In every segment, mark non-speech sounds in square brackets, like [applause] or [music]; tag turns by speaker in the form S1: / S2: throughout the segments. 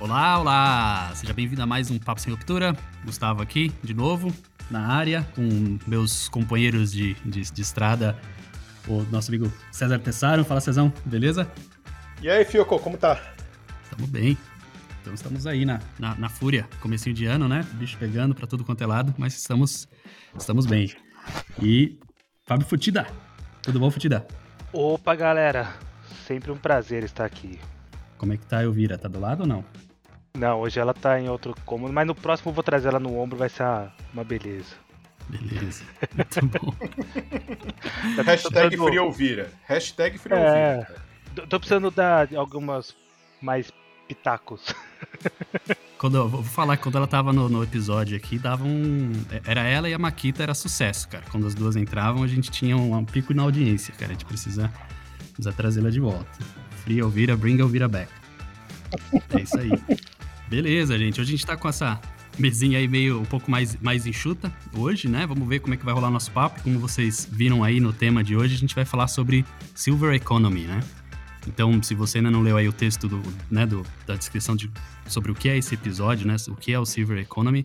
S1: Olá, olá! Seja bem-vindo a mais um Papo Sem Ruptura. Gustavo aqui, de novo, na área, com meus companheiros de, de, de estrada, o nosso amigo César Tessaro. Fala, Cezão, beleza?
S2: E aí, Fioco, como tá?
S1: Tamo bem. Então estamos aí na, na, na fúria, comecinho de ano, né? Bicho pegando pra tudo quanto é lado, mas estamos, estamos bem. E Fábio Futida. Tudo bom, Futida?
S3: Opa, galera. Sempre um prazer estar aqui.
S1: Como é que tá a Elvira? Tá do lado ou não?
S3: Não, hoje ela tá em outro cômodo, mas no próximo eu vou trazer ela no ombro, vai ser uma beleza.
S1: Beleza. [laughs] Muito bom. [laughs]
S2: Hashtag FreeOlvira. Hashtag FreeOlvira.
S3: É, tô precisando dar algumas mais pitacos. [laughs]
S1: Quando eu vou falar que quando ela tava no, no, episódio aqui, dava um. Era ela e a Maquita, era sucesso, cara. Quando as duas entravam, a gente tinha um, um pico na audiência, cara. A gente precisa, precisa trazê-la de volta. Free Elvira, bring Elvira back. É isso aí. Beleza, gente. Hoje a gente tá com essa mesinha aí meio um pouco mais, mais enxuta hoje, né? Vamos ver como é que vai rolar nosso papo. Como vocês viram aí no tema de hoje, a gente vai falar sobre Silver Economy, né? Então, se você ainda não leu aí o texto do, né, do, da descrição de, sobre o que é esse episódio, né, o que é o Silver Economy,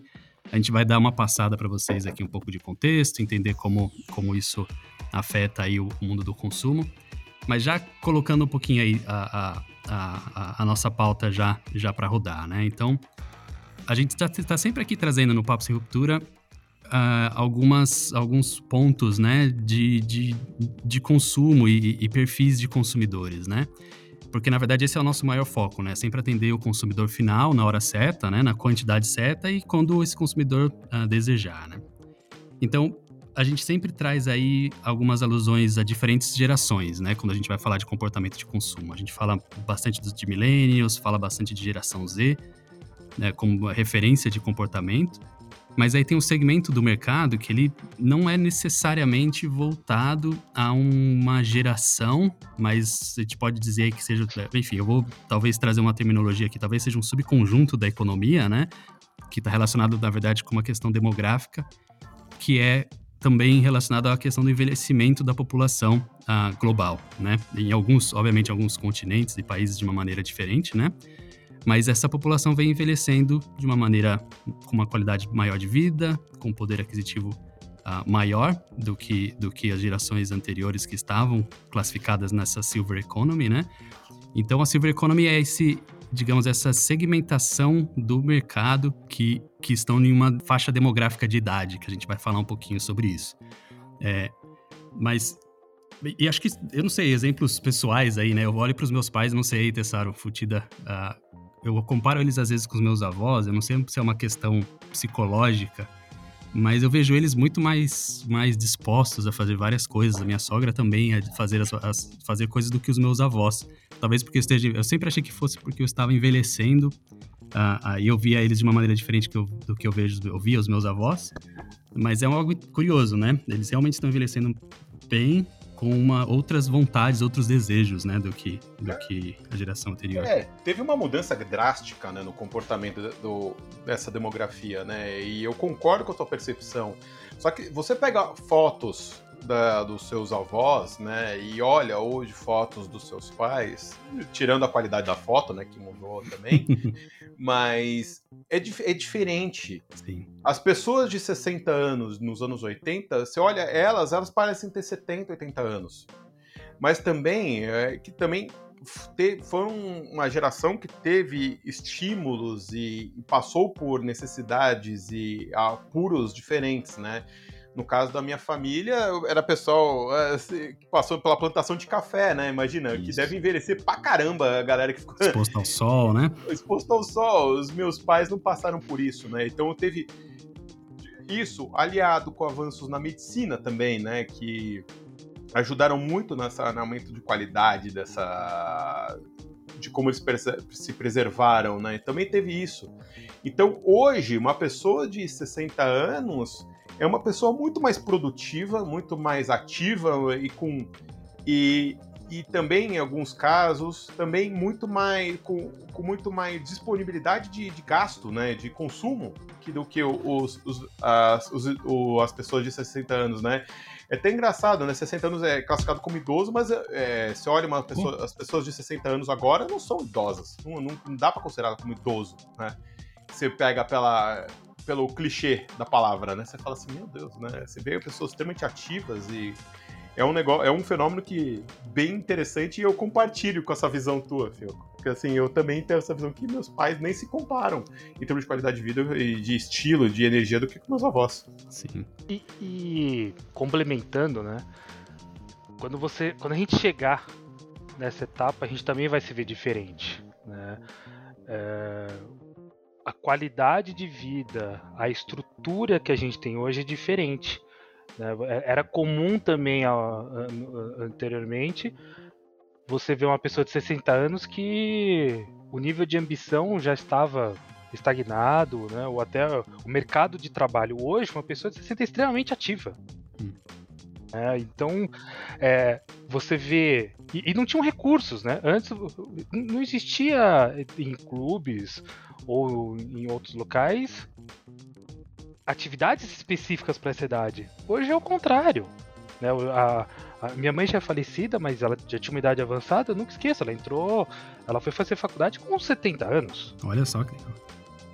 S1: a gente vai dar uma passada para vocês aqui um pouco de contexto, entender como, como isso afeta aí o mundo do consumo. Mas já colocando um pouquinho aí a, a, a, a nossa pauta já, já para rodar, né? Então, a gente está tá sempre aqui trazendo no Papo Sem Ruptura uh, algumas, alguns pontos né, de, de, de consumo e, e, perfis de consumidores, né? Porque, na verdade, esse é o nosso maior foco, né? Sempre atender o consumidor final na hora certa, né? Na quantidade certa e quando esse consumidor uh, desejar, né? Então, a gente sempre traz aí algumas alusões a diferentes gerações, né? Quando a gente vai falar de comportamento de consumo. A gente fala bastante de millennials, fala bastante de geração Z, né? Como referência de comportamento. Mas aí tem um segmento do mercado que ele não é necessariamente voltado a uma geração, mas a gente pode dizer que seja. Enfim, eu vou talvez trazer uma terminologia aqui, talvez seja um subconjunto da economia, né? Que está relacionado, na verdade, com uma questão demográfica, que é também relacionado à questão do envelhecimento da população uh, global, né? Em alguns, obviamente, alguns continentes e países de uma maneira diferente, né? Mas essa população vem envelhecendo de uma maneira com uma qualidade maior de vida, com poder aquisitivo uh, maior do que, do que as gerações anteriores que estavam classificadas nessa Silver Economy, né? Então a Silver Economy é esse, digamos, essa segmentação do mercado que, que estão em uma faixa demográfica de idade, que a gente vai falar um pouquinho sobre isso. É, mas e acho que, eu não sei, exemplos pessoais aí, né? Eu olho para os meus pais, não sei, Tessaro, Futida, uh, eu comparo eles às vezes com os meus avós, eu não sei se é uma questão psicológica, mas eu vejo eles muito mais, mais dispostos a fazer várias coisas. A minha sogra também a fazer, as, a fazer coisas do que os meus avós. Talvez porque eu esteja. Eu sempre achei que fosse porque eu estava envelhecendo. Uh, uh, e eu via eles de uma maneira diferente que eu, do que eu vejo, eu via os meus avós. Mas é algo curioso, né? Eles realmente estão envelhecendo bem com uma, outras vontades, outros desejos, né, do que, do que a geração anterior.
S2: É, teve uma mudança drástica, né, no comportamento do, dessa demografia, né, e eu concordo com a tua percepção. Só que você pega fotos da, dos seus avós, né, e olha hoje fotos dos seus pais, tirando a qualidade da foto, né, que mudou também, [laughs] mas é, é diferente.
S1: Sim.
S2: As pessoas de 60 anos nos anos 80, você olha elas, elas parecem ter 70, 80 anos. Mas também, é, que também te, foram uma geração que teve estímulos e, e passou por necessidades e apuros diferentes, né? No caso da minha família, era pessoal assim, que passou pela plantação de café, né? Imagina, Isso. que deve envelhecer pra caramba a galera que ficou.
S1: Exposto ao sol, né? [laughs]
S2: Exposto ao sol. Os meus pais não passaram por isso, né? Então teve isso aliado com avanços na medicina também, né? Que ajudaram muito nessa, no aumento de qualidade dessa de como eles se preservaram, né? Também teve isso. Então, hoje, uma pessoa de 60 anos, é uma pessoa muito mais produtiva, muito mais ativa e com e e também, em alguns casos, também muito mais com, com muito mais disponibilidade de, de gasto, né, de consumo, que do que os, os, as, os, as pessoas de 60 anos, né? É até engraçado, né? 60 anos é classificado como idoso, mas é, você olha uma pessoa, as pessoas de 60 anos agora não são idosas. Não, não, não dá para considerar como idoso, né? Você pega pela, pelo clichê da palavra, né? Você fala assim, meu Deus, né? Você vê pessoas extremamente ativas e é um negócio, é um fenômeno que bem interessante e eu compartilho com essa visão tua, Fio. Porque assim, eu também tenho essa visão que meus pais nem se comparam em termos de qualidade de vida e de estilo, de energia do que com meus avós.
S3: Sim. E, e complementando, né? Quando você, quando a gente chegar nessa etapa, a gente também vai se ver diferente, né? É, a qualidade de vida, a estrutura que a gente tem hoje é diferente. Né? É, era comum também anteriormente você ver uma pessoa de 60 anos que o nível de ambição já estava estagnado, né? ou até o mercado de trabalho. Hoje, uma pessoa de 60 é extremamente ativa. É, então, é, você vê. E, e, não tinham recursos, né? Antes não existia em clubes ou em outros locais atividades específicas para essa idade. Hoje é o contrário. Né? A, a, minha mãe já é falecida, mas ela já tinha uma idade avançada, eu nunca esqueço. Ela entrou, ela foi fazer faculdade com 70 anos.
S1: Olha só que legal.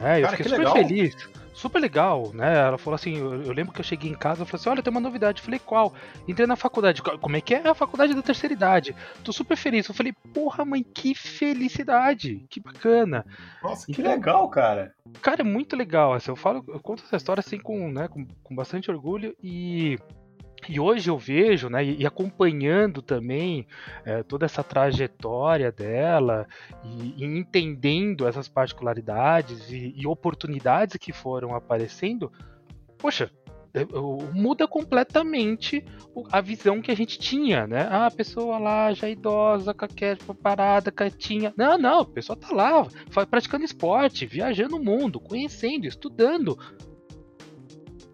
S3: É, eu Cara, fiquei super legal. feliz super legal, né? Ela falou assim, eu, eu, lembro que eu cheguei em casa e falei assim, olha, tem uma novidade. Eu falei, qual? Entrei na faculdade. Como é que é? A faculdade da terceira idade. Tô super feliz. Eu falei, porra, mãe, que felicidade. Que bacana.
S2: Nossa, que então, legal, cara.
S3: Cara, é muito legal. Assim, eu falo, eu conto essa história assim com, né, com, com bastante orgulho e e hoje eu vejo, né, e, acompanhando também é, toda essa trajetória dela e, e entendendo essas particularidades e, e, oportunidades que foram aparecendo, poxa, muda completamente a visão que a gente tinha, né? Ah, a pessoa lá já idosa, com parada, quietinha. Não, não, a pessoa tá lá, praticando esporte, viajando o mundo, conhecendo, estudando,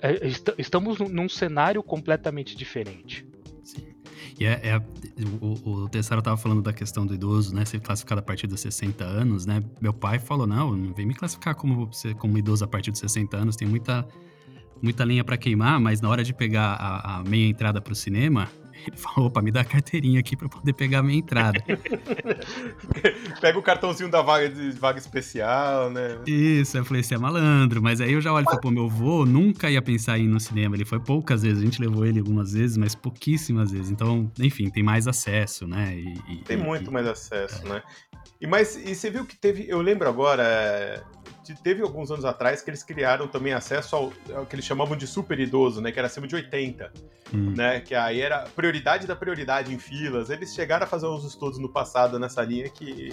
S3: é, estamos num cenário completamente diferente.
S1: Sim. E é, é o, o Tessaro estava falando da questão do idoso, né? Ser classificado a partir dos 60 anos, né? Meu pai falou: não, não vem me classificar como, como idoso a partir dos 60 anos, tem muita, muita linha para queimar, mas na hora de pegar a, a meia entrada para o cinema, ele falou, opa, me dá a carteirinha aqui para poder pegar a minha entrada. [laughs]
S2: Pega o cartãozinho da vaga de vaga especial, né?
S1: Isso, eu falei, você é malandro. Mas aí eu já olho e falo, pô, meu avô nunca ia pensar em ir no cinema. Ele foi poucas vezes, a gente levou ele algumas vezes, mas pouquíssimas vezes. Então, enfim, tem mais acesso, né?
S2: E, tem muito e, mais acesso, é. né? E, mas, e você viu que teve, eu lembro agora, teve alguns anos atrás que eles criaram também acesso ao, ao, que eles chamavam de super idoso, né? Que era acima de 80, hum. né? Que aí era prioridade da prioridade em filas. Eles chegaram a fazer uns estudos no passado nessa linha que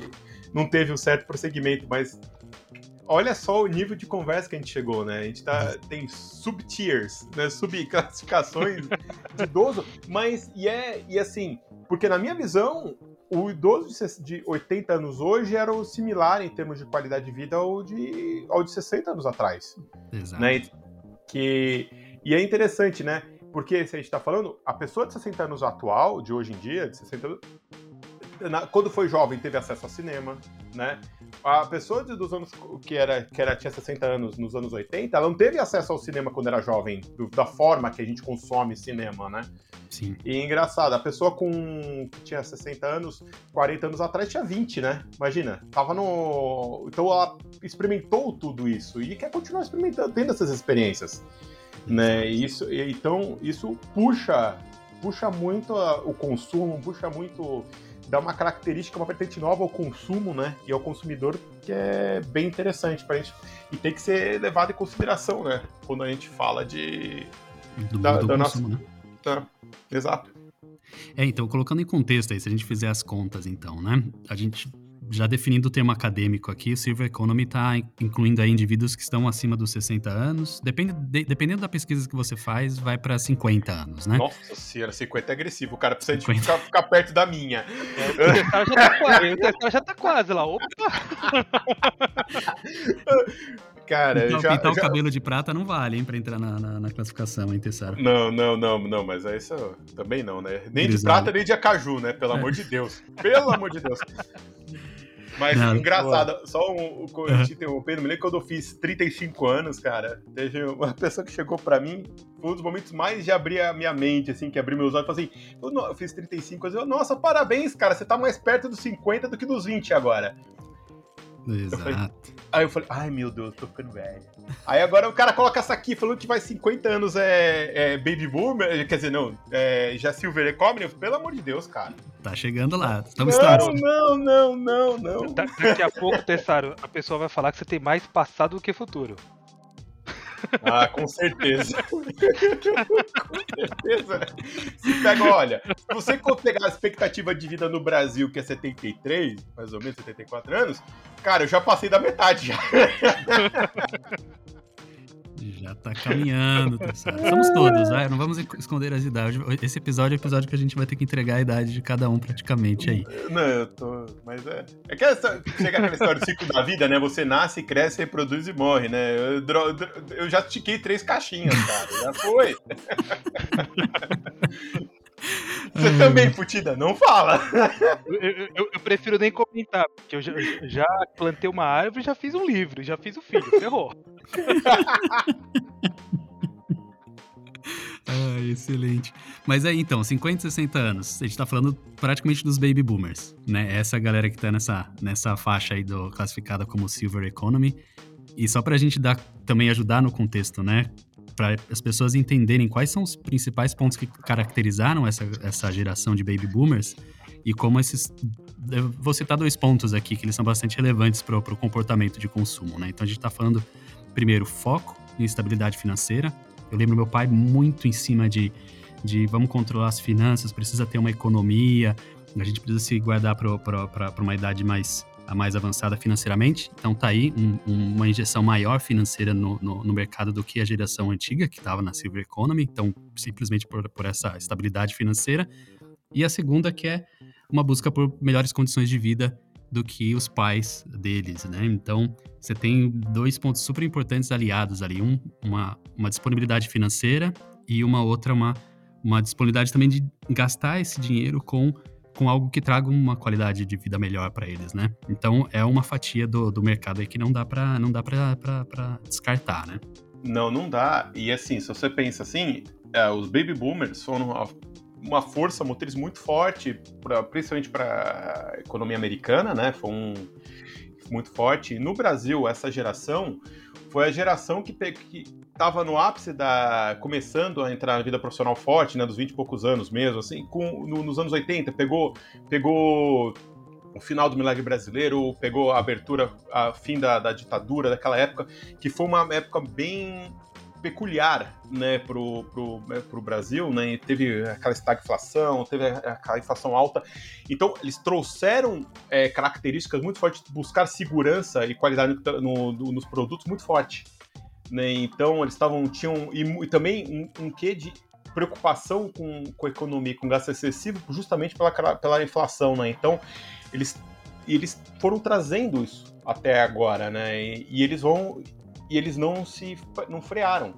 S2: não teve um certo prosseguimento, mas olha só o nível de conversa que a gente chegou, né? A gente tá, tem sub-tiers, né? Subclassificações de idoso, mas e é e assim, porque na minha visão o idoso de 80 anos hoje era o similar em termos de qualidade de vida ao de, ao de 60 anos atrás. Exato. Né? Que, e é interessante, né? Porque se a gente está falando, a pessoa de 60 anos atual, de hoje em dia, de 60 anos, na, quando foi jovem teve acesso ao cinema, né? A pessoa dos anos que era que era tinha 60 anos nos anos 80, ela não teve acesso ao cinema quando era jovem, do, da forma que a gente consome cinema, né?
S1: Sim.
S2: E engraçado, a pessoa com que tinha 60 anos, 40 anos atrás tinha 20, né? Imagina, tava no então ela experimentou tudo isso e quer continuar experimentando, tendo essas experiências, né? E isso então isso puxa puxa muito o consumo, puxa muito dá uma característica, uma vertente nova ao consumo, né? E ao consumidor que é bem interessante pra gente. E tem que ser levado em consideração, né? Quando a gente fala de.
S1: Do, da, do da consumo, nossa... né?
S2: Tá. Exato.
S1: É, então, colocando em contexto aí, se a gente fizer as contas, então, né? A gente já definindo o termo acadêmico aqui, o Silver Economy está incluindo aí indivíduos que estão acima dos 60 anos. Depende, de, dependendo da pesquisa que você faz, vai para 50 anos, né?
S2: Nossa senhora, 50 é agressivo. O cara precisa de ficar, ficar, perto da minha.
S3: É, o cara já tá quase, o cara já tá quase lá. Opa! [laughs]
S2: Cara,
S1: Então,
S2: já,
S1: pintar
S2: já-
S1: o cabelo de prata não vale, hein, pra entrar na, na, na classificação, hein, Tessaro?
S2: Não, não, não, não, mas é isso também não, né? Nem de prata, nem de acaju, né? Pelo
S1: É.
S2: amor de Deus. Pelo amor de Deus. [laughs] Mas
S1: Não.
S2: engraçado, só um, um,
S1: Uhum.
S2: te interrompendo, me lembro quando eu fiz 35 anos, cara, teve uma [laughs] pessoa que chegou pra mim, foi um dos momentos mais de abrir a minha mente, assim, que abriu meus olhos e falou assim, eu, não- eu fiz 35 anos, eu, nossa, parabéns, cara, você tá mais perto dos 50 do que dos 20 agora.
S1: Exato. [laughs]
S2: Aí eu falei, ai meu Deus, tô ficando velho. Aí agora o cara coloca essa aqui falando que vai 50 anos é, é Baby Boomer, quer dizer, não, é, já Silver Economy, pelo amor de Deus, cara.
S1: Tá chegando lá. Estamos
S2: Não, não, não, não, não.
S3: Da- daqui a pouco, Tessaro, a pessoa vai falar que você tem mais passado do que futuro.
S2: Ah, com certeza. [laughs] com certeza. Se pega, olha, se você pegar a expectativa de vida no Brasil, que é 73, mais ou menos 74 anos, cara, eu já passei da metade já. [laughs]
S1: Já tá caminhando, Tessaro. Somos todos. Não vamos esconder as idades. Esse episódio é o episódio que a gente vai ter que entregar a idade de cada um praticamente aí.
S2: Não, eu tô. Mas é. É que essa, chega aquela história do ciclo da vida, né? Você nasce, cresce, reproduz e morre, né? Eu, dro- eu já tiquei três caixinhas, cara. Já foi. [laughs] [laughs] Você
S1: Ai,
S2: também, Futida, não fala.
S3: Eu, eu- eu- prefiro nem comentar, porque eu já, eu já plantei uma árvore, já fiz um livro, já fiz o filho, ferrou. [laughs]
S1: Ah, excelente. Mas aí, então, 50, 60 anos. A gente tá falando praticamente dos baby boomers, né? Essa galera que tá nessa, nessa faixa aí do, classificada como Silver Economy. E só pra gente dar, também ajudar no contexto, né? Para as pessoas entenderem quais são os principais pontos que caracterizaram essa, essa geração de baby boomers e como esses. Eu vou citar dois pontos aqui que eles são bastante relevantes para o comportamento de consumo, né? Então a gente está falando, primeiro, foco em estabilidade financeira. Eu lembro meu pai muito em cima de, de vamos controlar as finanças, precisa ter uma economia, a gente precisa se guardar para uma idade mais, a mais avançada financeiramente. Então tá aí um- um- uma injeção maior financeira no, no, no mercado do que a geração antiga, que estava na Silver Economy. Então, simplesmente por, por essa estabilidade financeira. E a segunda que é uma busca por melhores condições de vida do que os pais deles, né? Então, você tem dois pontos super importantes aliados ali. Um, uma, uma disponibilidade financeira e uma outra, uma, uma disponibilidade também de gastar esse dinheiro com, com algo que traga uma qualidade de vida melhor para eles, né? Então, é uma fatia do, do mercado aí que não dá para não dá pra descartar, né?
S2: Não, não dá. E assim, se você pensa assim, é, os baby boomers foram uma, uma força motriz muito forte, pra, principalmente para a economia americana, né? Foi um muito forte. No Brasil, essa geração foi a geração que estava no ápice da. começando a entrar na vida profissional forte, né? Dos 20 e poucos anos mesmo, assim, com, no- nos anos 80, pegou. pegou o final do milagre brasileiro, pegou a abertura, a fim da, da ditadura daquela época, que foi uma época bem peculiar, né, pro, pro, né, pro Brasil, né, e teve aquela estagflação, teve aquela inflação alta, então eles trouxeram é, características muito fortes de buscar segurança e qualidade no- no- nos produtos muito forte, né, então eles estavam, tinham, e, e também um, um quê de preocupação com, com a economia, com gasto excessivo, justamente pela, pela inflação, né, então eles, eles foram trazendo isso até agora, né, e, e eles vão e eles não se não frearam.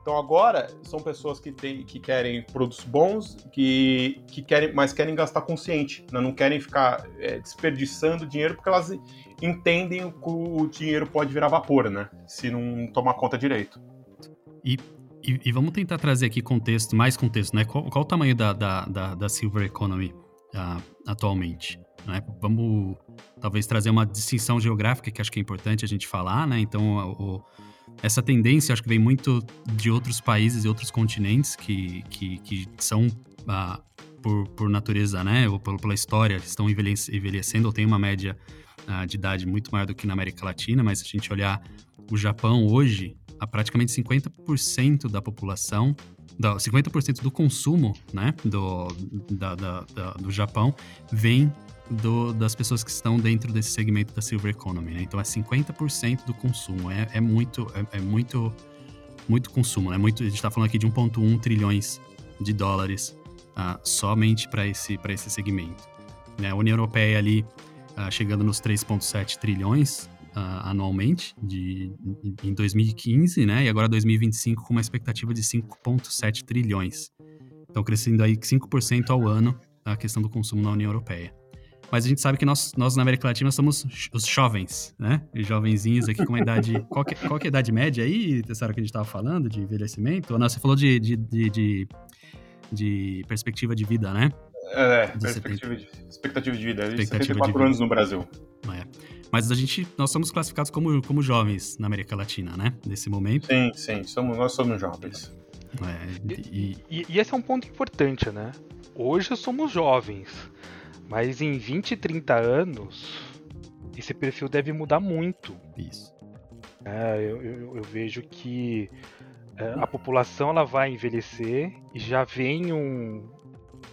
S2: Então agora são pessoas que, tem, que querem produtos bons, que, que querem, mas querem gastar consciente, né? não querem ficar é, desperdiçando dinheiro porque elas entendem que o dinheiro pode virar vapor, né? Se não tomar conta direito.
S1: E, e vamos tentar trazer aqui contexto, mais contexto, né? Qual, qual o tamanho da, da, da, da Silver Economy ah, atualmente? Né? Vamos talvez trazer uma distinção geográfica que acho que é importante a gente falar, né? Então, o, essa tendência acho que vem muito de outros países e outros continentes que, que, que são, ah, por, por natureza, né? Ou pela, história, estão envelhece, envelhecendo ou têm uma média ah, de idade muito maior do que na América Latina, mas se a gente olhar o Japão hoje, a praticamente 50% da população, da, 50% do consumo né, do, da, da, da, do Japão vem do, das pessoas que estão dentro desse segmento da Silver Economy. Né? Então é 50% do consumo. É, é muito, é, é, muito, muito consumo. Né? Muito, a gente está falando aqui de 1,1 trilhões de dólares uh, somente para esse, esse segmento. Né? A União Europeia ali uh, chegando nos 3,7 trilhões uh, anualmente de, em 2015, né? E agora 2025 com uma expectativa de 5,7 trilhões. Então, crescendo aí 5% ao ano a questão do consumo na União Europeia. Mas a gente sabe que nós, nós na América Latina somos os jovens, né? Os jovenzinhos aqui com uma idade. [laughs] qual, que, qual que é a idade média aí, Tessara, que a gente estava falando, de envelhecimento? Ou não, você falou de, de, de, de, de perspectiva de vida, né?
S2: É, perspectiva de, expectativa de vida. Expectativa 74 de vida. anos no Brasil.
S1: É. Mas a gente, nós somos classificados como, como jovens na América Latina, né? Nesse momento.
S2: Sim, sim, somos, nós somos jovens.
S3: É, e... E, e esse é um ponto importante, né? Hoje somos jovens, mas em 20, 30 anos, esse perfil deve mudar muito.
S1: Isso.
S3: É, eu, eu, eu, vejo que é, a população ela vai envelhecer e já vem um,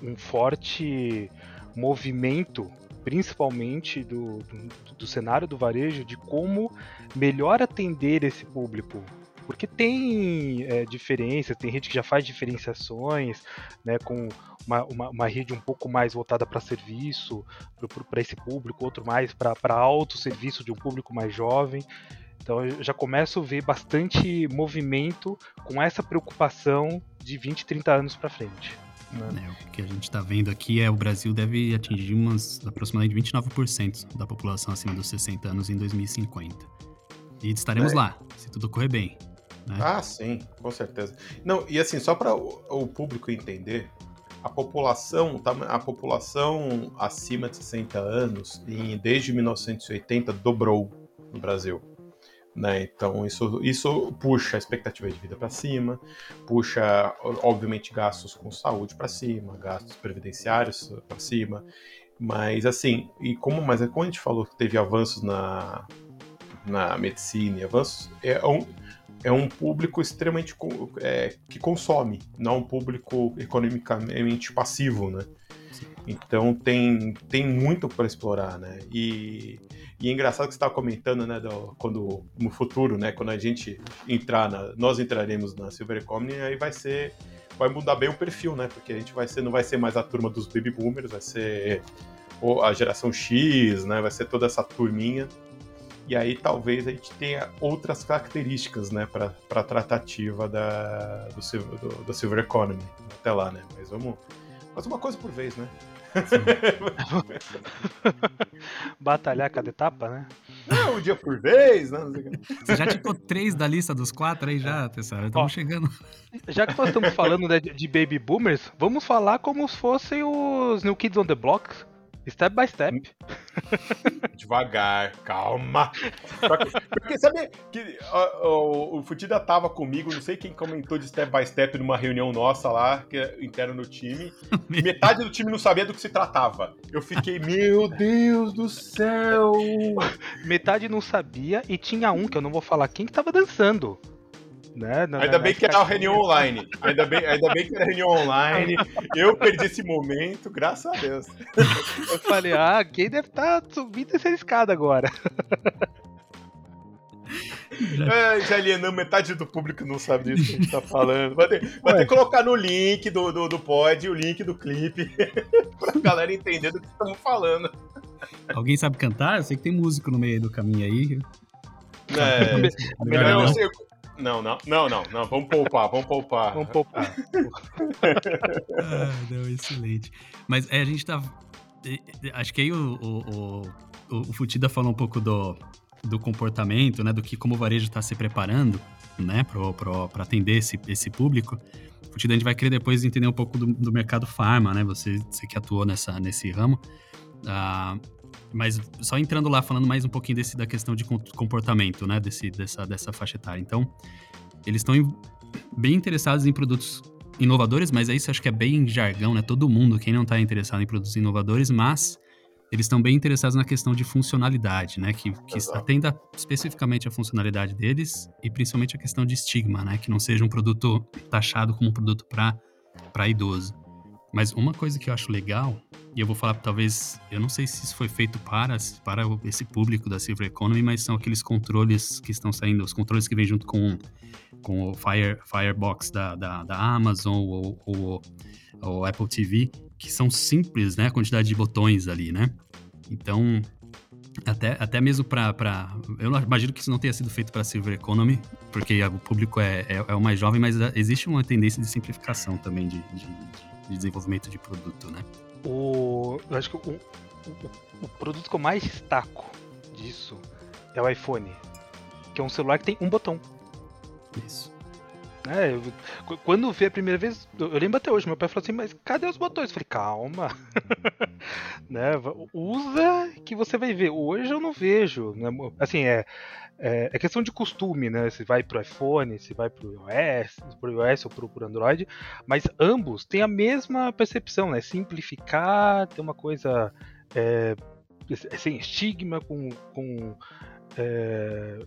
S3: um forte movimento, principalmente do, do, do cenário do varejo, de como melhor atender esse público porque tem é, diferenças, tem gente que já faz diferenciações, né, com uma, uma, uma rede um pouco mais voltada para serviço, para esse público, outro mais para alto serviço de um público mais jovem. Então eu já começo a ver bastante movimento com essa preocupação de 20, 30 anos para frente.
S1: Né? É, o que a gente está vendo aqui é o Brasil deve atingir umas aproximadamente 29% da população acima dos 60 anos em 2050. E estaremos é. lá, se tudo correr bem. Né?
S2: Ah, sim, com certeza. Não, e assim, só para o, o, público entender, a população, tá, a população acima de 60 anos, em, desde 1980, dobrou no Brasil. Né? Então, isso, isso puxa a expectativa de vida para cima, puxa, obviamente, gastos com saúde para cima, gastos previdenciários para cima. Mas, assim, e como, mas é como a gente falou que teve avanços na, na medicina e avanços, é um é um público extremamente é, que consome, não um público economicamente passivo, né? Então tem, tem muito para explorar, né? E, e é engraçado que você estava comentando, né, do, quando no futuro, né, quando a gente entrar, na, nós entraremos na Silver Economy, aí vai ser, vai mudar bem o perfil, né? Porque a gente vai ser, não vai ser mais a turma dos baby boomers, vai ser a geração X, né? Vai ser toda essa turminha e aí talvez a gente tenha outras características, né, para a tratativa da, do, do, do, Silver Economy até lá, né? Mas vamos. Mas uma coisa por vez, né? [laughs]
S3: Batalhar cada etapa, né?
S2: Não, um dia por vez, né?
S1: Você já ticou três da lista dos quatro aí já, pessoal? Estamos chegando.
S3: Já que nós estamos falando né, de baby boomers, vamos falar como se fossem os New Kids on the Block Step by step. [laughs]
S2: Devagar, calma. Porque sabe que o, o, Futida tava comigo, não sei quem comentou de step by step numa reunião nossa lá, que é interna no time. [laughs] Metade do time não sabia do que se tratava. Eu fiquei, meu Deus do céu!
S3: Metade não sabia e tinha um, que eu não vou falar quem, que tava dançando. Né?
S2: Não, ainda bem que era a reunião online. Ainda bem, ainda bem que era reunião online. Eu perdi esse momento, graças a Deus.
S3: Eu falei, ah, quem deve estar tá subindo essa escada agora?
S2: É, já alienamos metade do público não sabe disso que a gente tá falando. Vai ter, vai ter que colocar no link do, do, do pod o link do clipe [laughs] pra galera entender do que estamos falando.
S1: Alguém sabe cantar? Eu sei que tem músico no meio do caminho aí.
S2: É, melhor não. Ser, não, não, não, não, não. Vamos poupar, vamos poupar.
S3: Vamos poupar.
S1: ah, não, excelente. Mas é, a gente tá. Acho que aí o, o, o, o Futida falou um pouco do, do comportamento, né? Do que como o varejo está se preparando, né? Para atender esse, esse público. Futida, a gente vai querer depois entender um pouco do, do mercado farma, né? Você, você que atuou nessa, nesse ramo. Ah, mas só entrando lá, falando mais um pouquinho desse, da questão de comportamento, né? Desse, dessa, dessa faixa etária. Então, eles estão bem interessados em produtos inovadores, mas isso acho que é bem jargão, né? Todo mundo, quem não está interessado em produtos inovadores, mas eles estão bem interessados na questão de funcionalidade, né? Que, que atenda especificamente a funcionalidade deles e principalmente a questão de estigma, né? Que não seja um produto taxado como um produto para idoso. Mas uma coisa que eu acho legal e eu vou falar, talvez, eu não sei se isso foi feito para, para esse público da Silver Economy, mas são aqueles controles que estão saindo, os controles que vêm junto com, com o Fire, Firebox da, da, da Amazon ou, ou, ou Apple TV, que são simples, né? A quantidade de botões ali, né? Então, Até, até mesmo para. Eu imagino que isso não tenha sido feito para Silver Economy, porque o público é, é, é, o mais jovem, mas existe uma tendência de simplificação também de, de, de desenvolvimento de produto, né?
S3: O, eu acho que o, o, o produto que eu mais destaco disso é o iPhone, que é um celular que tem um botão.
S1: Isso.
S3: É, eu, quando vi a primeira vez, eu, eu, lembro até hoje, meu pai falou assim, mas cadê os botões? Eu falei, calma. [laughs] né, usa que você vai ver. Hoje eu não vejo. Né? Assim, é, é, é, questão de costume, né? Se vai pro iPhone, se vai pro iOS, pro iOS ou pro, pro Android, mas ambos têm a mesma percepção, né? Simplificar, ter uma coisa é, sem estigma, com, com é,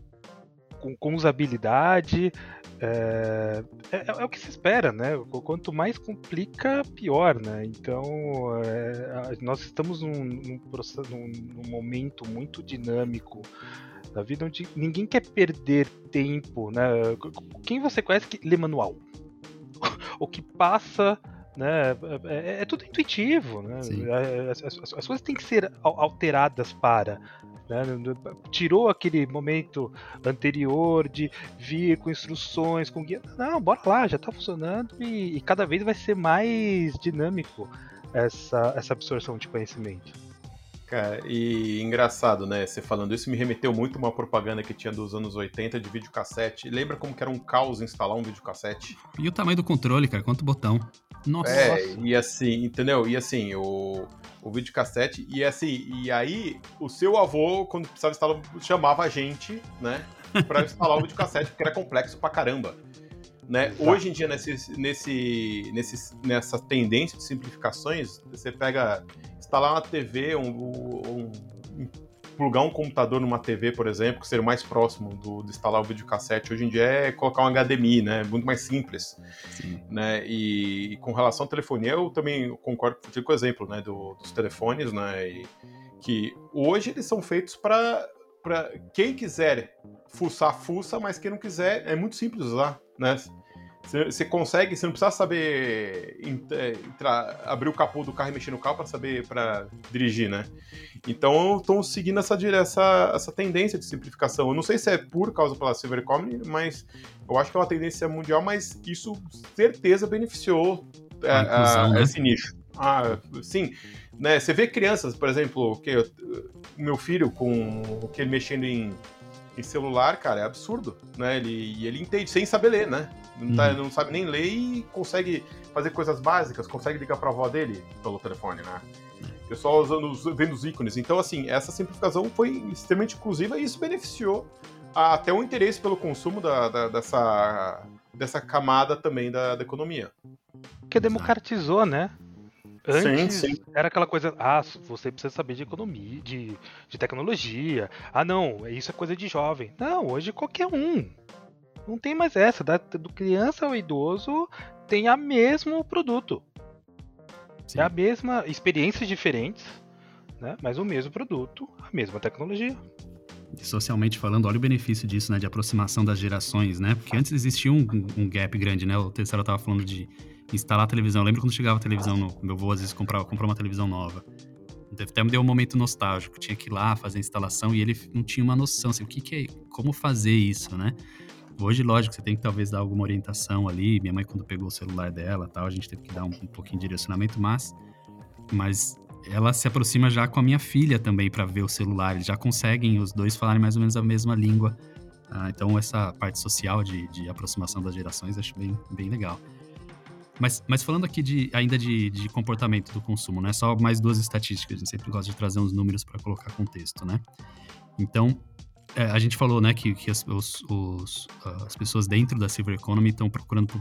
S3: com, com usabilidade. É, é, é, o que se espera, né? Quanto mais complica, pior, né? Então, é, nós estamos num, num, processo, num, num, momento muito dinâmico da vida onde ninguém quer perder tempo, né? Quem você conhece que lê manual? [laughs] o que passa né? É, é, tudo intuitivo, né? As, as, as, coisas têm que ser alteradas para. Né? Tirou aquele momento anterior de vir com instruções, com guia. Não, bora lá, já está funcionando e, e, cada vez vai ser mais dinâmico essa, essa absorção de conhecimento.
S2: Cara, e engraçado, né? Você falando isso me remeteu muito a uma propaganda que tinha dos anos 80 de videocassete. Lembra como que era um caos instalar um videocassete?
S1: E o tamanho do controle, cara? Quanto botão?
S2: Nossa. É, e assim, entendeu? E assim, o, o videocassete, e assim, e aí o seu avô, quando precisava instalar, chamava a gente, né, pra [laughs] instalar o videocassete, porque era complexo pra caramba. Né? Hoje em dia, nesse, nesse, nesse, nessa tendência de simplificações, você pega, instalar uma TV, um, um plugar um computador numa TV, por exemplo, que seria o mais próximo do, de instalar o videocassete hoje em dia é colocar um HDMI, né? Muito mais simples. Sim. Né? E, e, com relação à telefonia, eu também concordo com o exemplo né? Do, dos telefones, né? E, que hoje eles são feitos para quem quiser fuçar, fuça, mas quem não quiser, é muito simples usar, né? Você consegue, você não precisa saber é, entrar, abrir o capô do carro e mexer no carro para saber para dirigir, né? Então estão seguindo essa, essa, essa tendência de simplificação. Eu não sei se é por causa pela Silver Economy, mas eu acho que é uma tendência mundial, mas isso certeza beneficiou é, a, a, né? esse nicho. Ah, sim, né? Você vê crianças, por exemplo, que o meu filho com o que ele mexendo em em celular, cara, é absurdo, né? Ele, ele entende sem saber ler, né? Não, tá, uhum. não sabe nem ler e consegue fazer coisas básicas, consegue ligar pra avó dele pelo telefone, né? Eu só usando, vendo os ícones. Então, assim, essa simplificação foi extremamente inclusiva e isso beneficiou até o interesse pelo consumo da, da, dessa, dessa camada também da, da economia.
S3: Que democratizou, né? Antes sim, sim. era aquela coisa, ah, você precisa saber de economia, de, de tecnologia. Ah, não, isso é coisa de jovem. Não, hoje qualquer um. Não tem mais essa. Da, do criança ao idoso tem a mesmo produto. Sim. É a mesma, experiências diferentes, né? Mas o mesmo produto, a mesma tecnologia.
S1: socialmente falando, olha o benefício disso, né? De aproximação das gerações, né? Porque antes existia um, um gap grande, né? O terceiro estava falando de instalar a televisão. Eu lembro quando chegava a televisão, no, meu avô às vezes comprava, comprou uma televisão nova. Até me deu um momento nostálgico. Tinha que ir lá fazer a instalação e ele não tinha uma noção, assim, o que, que é, como fazer isso, né? Hoje, lógico, você tem que talvez dar alguma orientação ali. Minha mãe, quando pegou o celular dela tal, a gente teve que dar um, um pouquinho de direcionamento, mas, mas ela se aproxima já com a minha filha também para ver o celular. Eles já conseguem os dois falarem mais ou menos a mesma língua. Ah, então, essa parte social de, de aproximação das gerações acho bem, bem legal. Mas, mas falando aqui de, ainda de, de comportamento do consumo, né? Só mais duas estatísticas, a gente sempre gosta de trazer uns números para colocar contexto, né? Então, é, a gente falou, né, que, que as, os, os, as pessoas dentro da Silver Economy estão procurando por,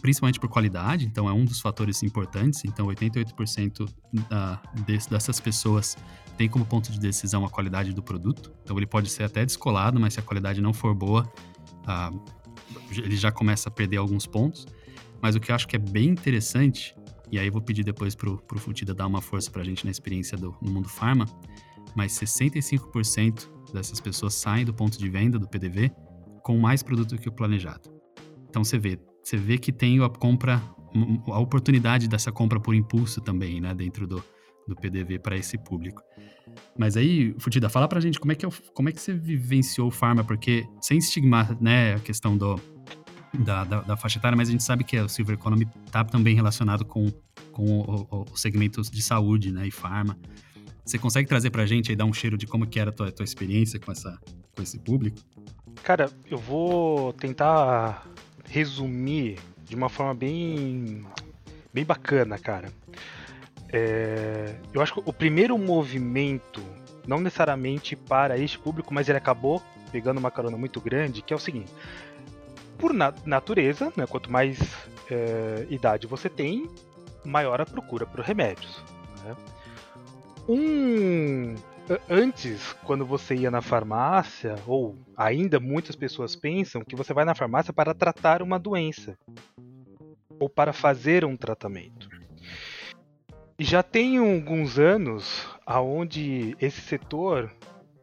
S1: principalmente por qualidade, então é um dos fatores importantes. Então, 88% da, desse, dessas pessoas tem como ponto de decisão a qualidade do produto. Então, ele pode ser até descolado, mas se a qualidade não for boa, ah, ele já começa a perder alguns pontos. Mas o que eu acho que é bem interessante, e aí eu vou pedir depois pro, pro Futida dar uma força pra gente na experiência do, no mundo farma, mas 65% dessas pessoas saem do ponto de venda do PDV com mais produto que o planejado. Então você vê, você vê que tem a compra, a oportunidade dessa compra por impulso também, né, dentro do, do PDV para esse público. Mas aí, Futida, fala pra gente como é que, é, como é que você vivenciou o Pharma, porque sem estigma, né, a questão do, da, da, da, faixa etária, mas a gente sabe que o Silver Economy está também relacionado com, com o, o, o segmento de saúde, né, e Pharma. Você consegue trazer pra gente aí, dar um cheiro de como que era a tua, tua experiência com, essa, com esse público?
S3: Cara, eu vou tentar resumir de uma forma bem, bem bacana, cara. É, eu acho que o primeiro movimento, não necessariamente para este público, mas ele acabou pegando uma carona muito grande, que é o seguinte: por na natureza, né, quanto mais é, idade você tem, maior a procura por remédios. Né? Um antes, quando você ia na farmácia, ou ainda muitas pessoas pensam que você vai na farmácia para tratar uma doença ou para fazer um tratamento. E já tem alguns anos aonde esse setor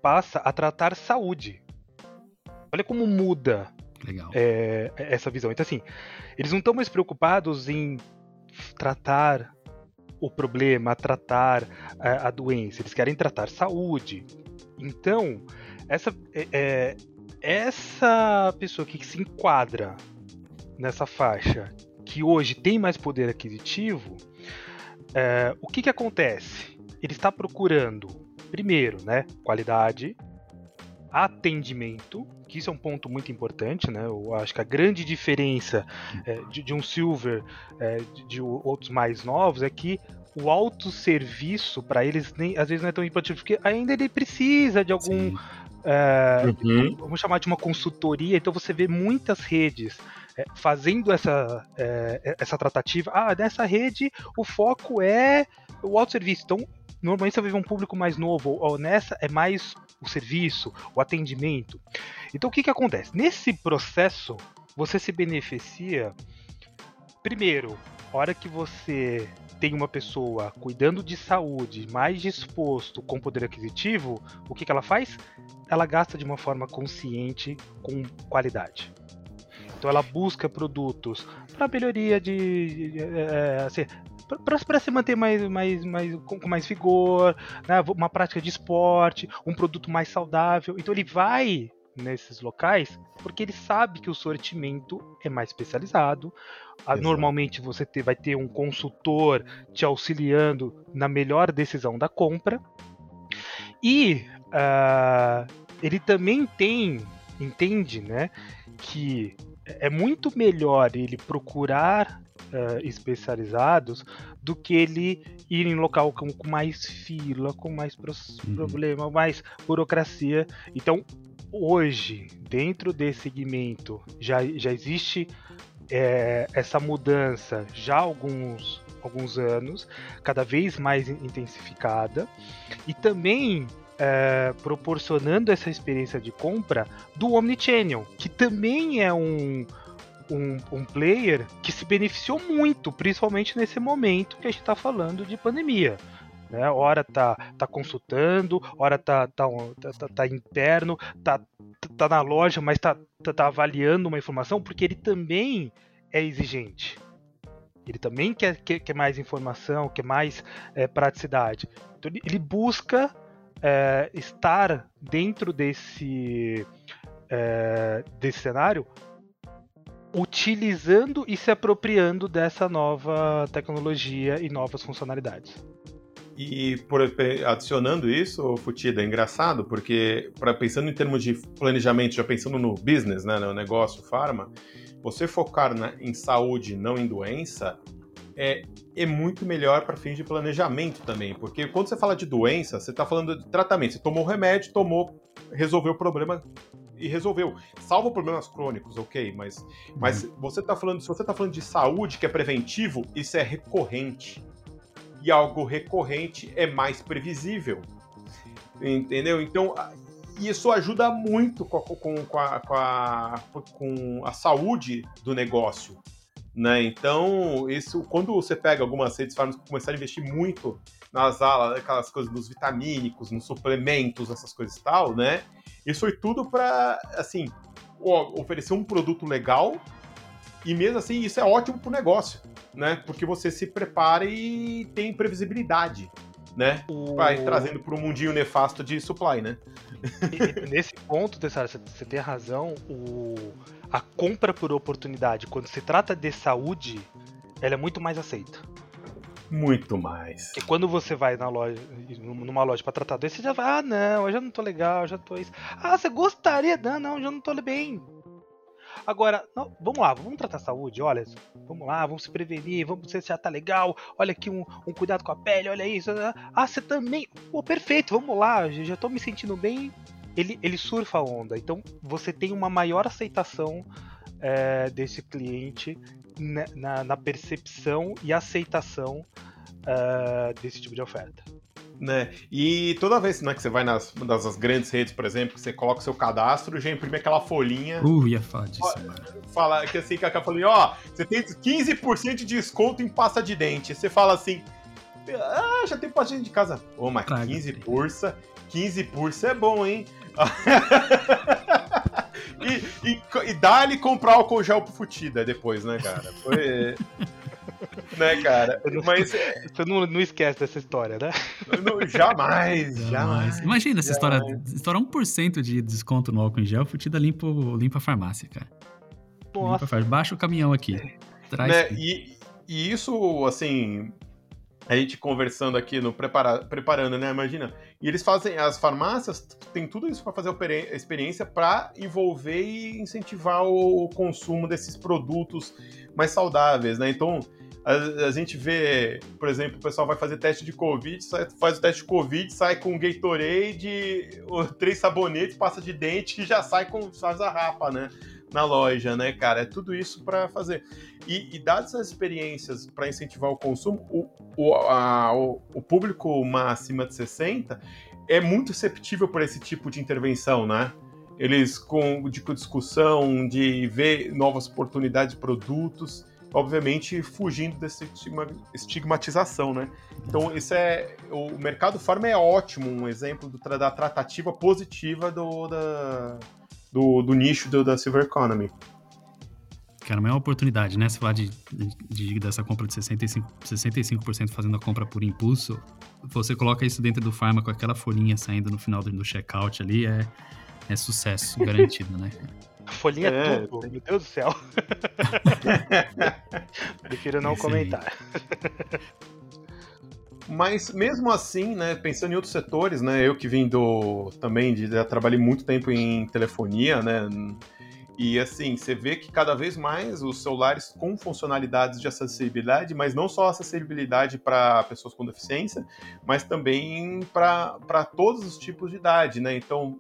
S3: passa a tratar saúde. Olha como muda é, essa visão. Então, assim, eles não estão mais preocupados em tratar o problema, tratar a, a doença, eles querem tratar saúde. Então, essa, é, é, essa pessoa que se enquadra nessa faixa, que hoje tem mais poder aquisitivo, é, o que, que acontece? Ele está procurando, primeiro, né, qualidade, atendimento, que isso é um ponto muito importante, né? Eu acho que a grande diferença é, de, de, um Silver é, de, de, outros mais novos é que o autosserviço para eles nem às vezes não é tão importante porque ainda ele precisa de algum é, uhum. vamos chamar de uma consultoria então você vê muitas redes é, fazendo essa, é, essa tratativa ah nessa rede o foco é o autosserviço então normalmente você ver um público mais novo, ou nessa é mais o serviço, o atendimento. Então o que, que acontece? Nesse processo, você se beneficia, primeiro, hora que você tem uma pessoa cuidando de saúde, mais disposto, com poder aquisitivo, o que, que ela faz? Ela gasta de uma forma consciente, com qualidade. Então ela busca produtos para melhoria de, é, assim, para se manter mais, mais, mais com, mais vigor, né? uma prática de esporte, um produto mais saudável. Então ele vai nesses locais porque ele sabe que o sortimento é mais especializado. Ah, Exato. Normalmente você ter, vai ter um consultor te auxiliando na melhor decisão da compra. E uh, ele também tem, entende, né, que é muito melhor ele procurar uh, especializados do que ele ir em local com, com mais fila, com mais pro uhum. problema, mais burocracia. Então, hoje, dentro desse segmento, já, já existe é, essa mudança já há alguns, alguns anos, cada vez mais intensificada, e também é, proporcionando essa experiência de compra do Omnichannel, que também é um, um, um player que se beneficiou muito, principalmente nesse momento que a gente está falando de pandemia. Né? Hora tá, tá consultando, hora tá, tá, tá, tá interno, tá, tá na loja, mas tá, tá, tá avaliando uma informação, porque ele também é exigente. Ele também quer, quer, quer mais informação, quer mais é, praticidade. Então ele, ele busca é, estar dentro desse, é, desse cenário utilizando e se apropriando dessa nova tecnologia e novas funcionalidades.
S2: E por, adicionando isso, Futida, é engraçado, porque para pensando em termos de planejamento, já pensando no business, né, no negócio farma, você focar na, em saúde, não em doença, é, é muito melhor para fins de planejamento também, porque quando você fala de doença, você está falando de tratamento. Você tomou remédio, tomou, resolveu o problema, e resolveu. Salva problemas crônicos, ok, mas, uhum. mas você tá falando, se você está falando de saúde, que é preventivo, isso é recorrente. E algo recorrente é mais previsível. Entendeu? Então, isso ajuda muito com a, com, com a, com a, com a saúde do negócio. Né? Então, isso, quando você pega algumas redes que começaram a investir muito nas alas, aquelas coisas dos vitamínicos, nos suplementos, essas coisas e tal, né? Isso foi tudo para, assim, oferecer um produto legal e mesmo assim isso é ótimo para o negócio, né? Porque você se prepara e tem previsibilidade. né? O... Vai trazendo para um mundinho nefasto de supply, né?
S3: E, nesse ponto, Tessara, você tem razão. O... A compra por oportunidade, quando se trata de saúde, ela é muito mais aceita.
S2: Muito mais.
S3: E quando você vai na loja, numa loja para tratar doença, você já vai, ah, não, eu já não tô legal, já tô isso. Ah, você gostaria? Não, não, já não tô bem. Agora, não, vamos lá, vamos tratar a saúde, olha, vamos lá, vamos se prevenir, vamos ver se já tá legal, olha aqui um, um cuidado com a pele, olha isso. Ah, você também, pô, perfeito, vamos lá, já tô me sentindo bem. Ele, ele surfa a onda, então você tem uma maior aceitação é, desse cliente na, na, na, percepção e aceitação uh, desse tipo de oferta.
S2: Né? E toda vez né, que você vai nas, nas grandes redes, por exemplo, que você coloca o seu cadastro, já imprime aquela folhinha.
S1: Uh, ia falar disso.
S2: Fala que assim, com aquela folhinha, ó, você tem 15% de desconto em pasta de dente. Você fala assim, ah, já tem pasta de dente de casa. Ô, mas Traga. 15 pursa, 15 pursa é bom, hein? [laughs] e, e, e dá-lhe comprar álcool gel pro Futida depois, né, cara? Foi. [laughs] né, cara? Mas.
S3: Você não, não esquece dessa história, né?
S2: Não, jamais, jamais.
S1: Imagina essa história. Estoura 1% de desconto no álcool em gel, Futida limpa, limpa a farmácia, cara. Nossa. Limpa, baixa o caminhão aqui. Traz.
S2: Né? E, e isso, assim, a gente conversando aqui no prepara, preparando, né? Imagina. E eles fazem, as farmácias têm tudo isso para fazer a experiência para envolver e incentivar o consumo desses produtos mais saudáveis, né? Então, a, a, gente vê, por exemplo, o pessoal vai fazer teste de Covid, sai, faz o teste de Covid, sai com Gatorade, três sabonetes, passa de dente e já sai com faz a rapa, né? Na loja, né, cara? É tudo isso para fazer. E, e dadas as experiências para incentivar o consumo, o, o, a, o, o público acima de 60 é muito receptível por esse tipo de intervenção, né? Eles com de discussão, de ver novas oportunidades de produtos, obviamente fugindo dessa estigmatização, né? Então, isso é o mercado farma é ótimo, um exemplo do, da tratativa positiva do, da, do, do nicho do, da Silver Economy.
S1: Cara, uma oportunidade, né? Você falar de, de, dessa compra de 65%, 65 fazendo a compra por impulso, você coloca isso dentro do Pharma com aquela folhinha saindo no final do, do checkout ali, é, é sucesso [laughs] garantido, né?
S3: Folhinha é, tudo, meu Deus do céu. [laughs] Prefiro não Esse comentar.
S2: Mas mesmo assim, né, pensando em outros setores, né, eu que vim do também de já trabalhei muito tempo em telefonia, né, e assim, você vê que cada vez mais os celulares com funcionalidades de acessibilidade, mas não só acessibilidade para pessoas com deficiência, mas também para todos os tipos de idade, né? Então,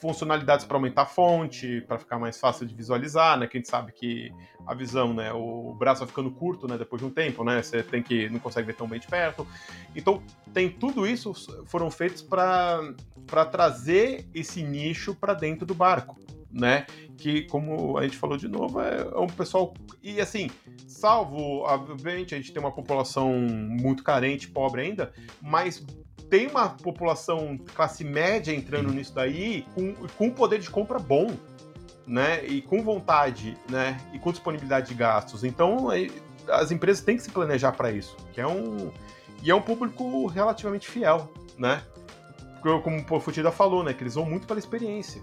S2: funcionalidades para aumentar a fonte, para ficar mais fácil de visualizar, né? Que a gente sabe que a visão, né? O braço vai ficando curto, né? Depois de um tempo, né? Você tem que não consegue ver tão bem de perto. Então tem tudo isso foram feitos para trazer esse nicho para dentro do barco, né? Que como a gente falou de novo é, é um pessoal e assim salvo obviamente a gente tem uma população muito carente, pobre ainda, mas tem uma população classe média entrando nisso daí com, com poder de compra bom, né? E com vontade, né? E com disponibilidade de gastos. Então, as empresas têm que se planejar para isso, que é um e é um público relativamente fiel, né? Como o Futida falou, né? Que eles vão muito pela experiência.